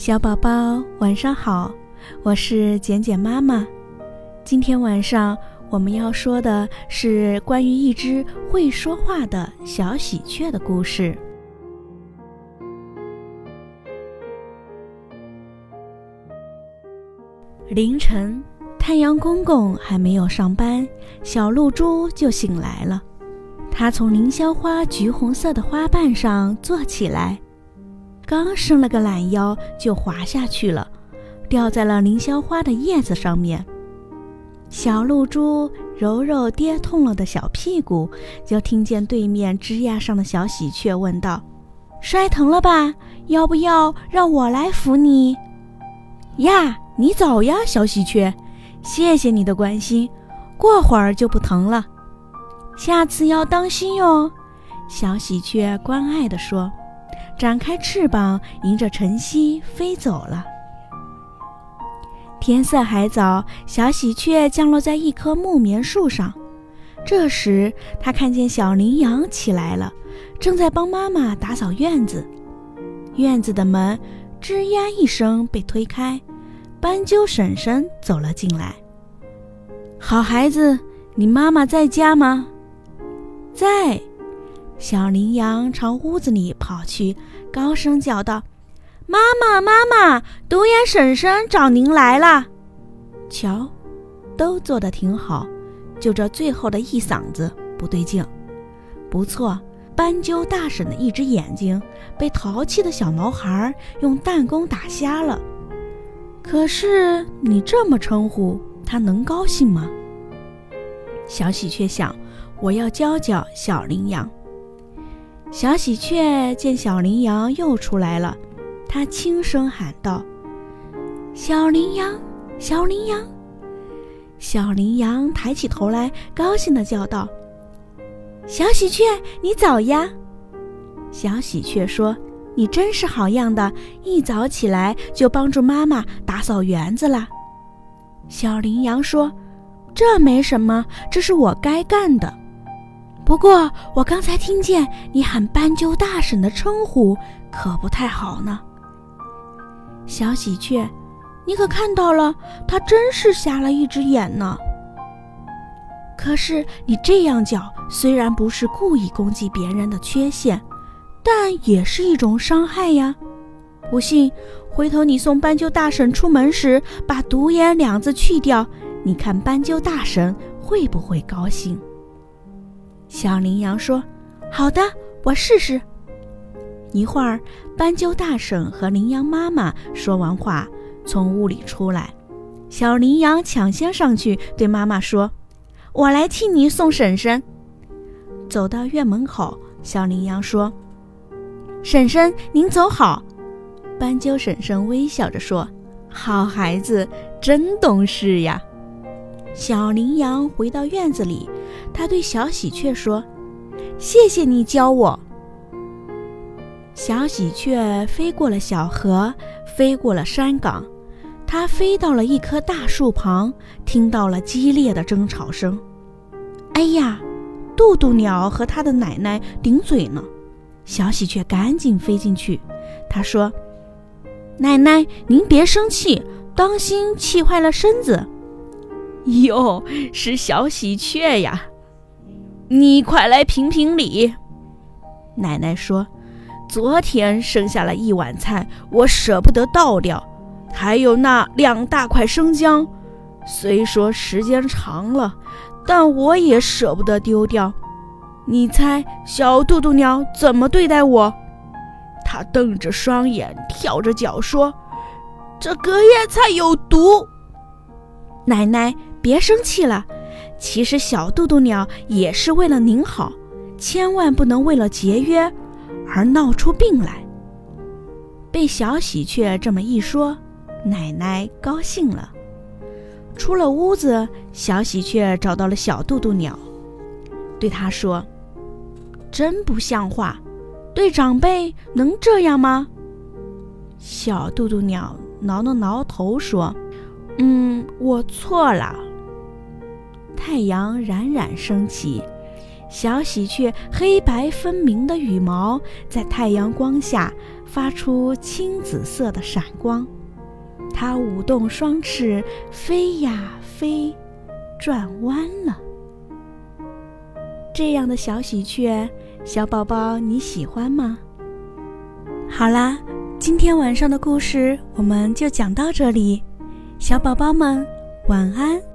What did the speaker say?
小宝宝，晚上好，我是简简妈妈。今天晚上我们要说的是关于一只会说话的小喜鹊的故事。凌晨，太阳公公还没有上班，小露珠就醒来了。它从凌霄花橘红色的花瓣上坐起来。刚伸了个懒腰，就滑下去了，掉在了凌霄花的叶子上面。小露珠揉揉跌痛了的小屁股，就听见对面枝桠上的小喜鹊问道：“摔疼了吧？要不要让我来扶你？”呀，你早呀，小喜鹊，谢谢你的关心，过会儿就不疼了，下次要当心哟。”小喜鹊关爱地说。展开翅膀，迎着晨曦飞走了。天色还早，小喜鹊降落在一棵木棉树上。这时，它看见小羚羊起来了，正在帮妈妈打扫院子。院子的门吱呀一声被推开，斑鸠婶婶走了进来。好孩子，你妈妈在家吗？在。小羚羊朝屋子里跑去，高声叫道：“妈妈，妈妈，独眼婶婶找您来了。”瞧，都做得挺好，就这最后的一嗓子不对劲。不错，斑鸠大婶的一只眼睛被淘气的小毛孩用弹弓打瞎了。可是你这么称呼他，能高兴吗？小喜鹊想：“我要教教小羚羊。”小喜鹊见小羚羊又出来了，它轻声喊道：“小羚羊，小羚羊。”小羚羊抬起头来，高兴地叫道：“小喜鹊，你早呀！”小喜鹊说：“你真是好样的，一早起来就帮助妈妈打扫园子了。”小羚羊说：“这没什么，这是我该干的。”不过，我刚才听见你喊斑鸠大婶的称呼，可不太好呢。小喜鹊，你可看到了，它真是瞎了一只眼呢。可是你这样叫，虽然不是故意攻击别人的缺陷，但也是一种伤害呀。不信，回头你送斑鸠大婶出门时，把“独眼”两字去掉，你看斑鸠大婶会不会高兴？小羚羊说：“好的，我试试。”一会儿，斑鸠大婶和羚羊妈妈说完话，从屋里出来。小羚羊抢先上去对妈妈说：“我来替你送婶婶。”走到院门口，小羚羊说：“婶婶，您走好。”斑鸠婶婶微笑着说：“好孩子，真懂事呀。”小羚羊回到院子里。他对小喜鹊说：“谢谢你教我。”小喜鹊飞过了小河，飞过了山岗，它飞到了一棵大树旁，听到了激烈的争吵声。哎呀，渡渡鸟和他的奶奶顶嘴呢！小喜鹊赶紧飞进去，他说：“奶奶，您别生气，当心气坏了身子。”哟，是小喜鹊呀！你快来评评理。奶奶说：“昨天剩下了一碗菜，我舍不得倒掉，还有那两大块生姜。虽说时间长了，但我也舍不得丢掉。你猜小渡渡鸟怎么对待我？它瞪着双眼，跳着脚说：‘这隔夜菜有毒。’奶奶，别生气了。”其实小渡渡鸟也是为了您好，千万不能为了节约而闹出病来。被小喜鹊这么一说，奶奶高兴了。出了屋子，小喜鹊找到了小渡渡鸟，对他说：“真不像话，对长辈能这样吗？”小渡渡鸟挠了挠头说：“嗯，我错了。”太阳冉冉升起，小喜鹊黑白分明的羽毛在太阳光下发出青紫色的闪光，它舞动双翅，飞呀飞，转弯了。这样的小喜鹊，小宝宝你喜欢吗？好啦，今天晚上的故事我们就讲到这里，小宝宝们晚安。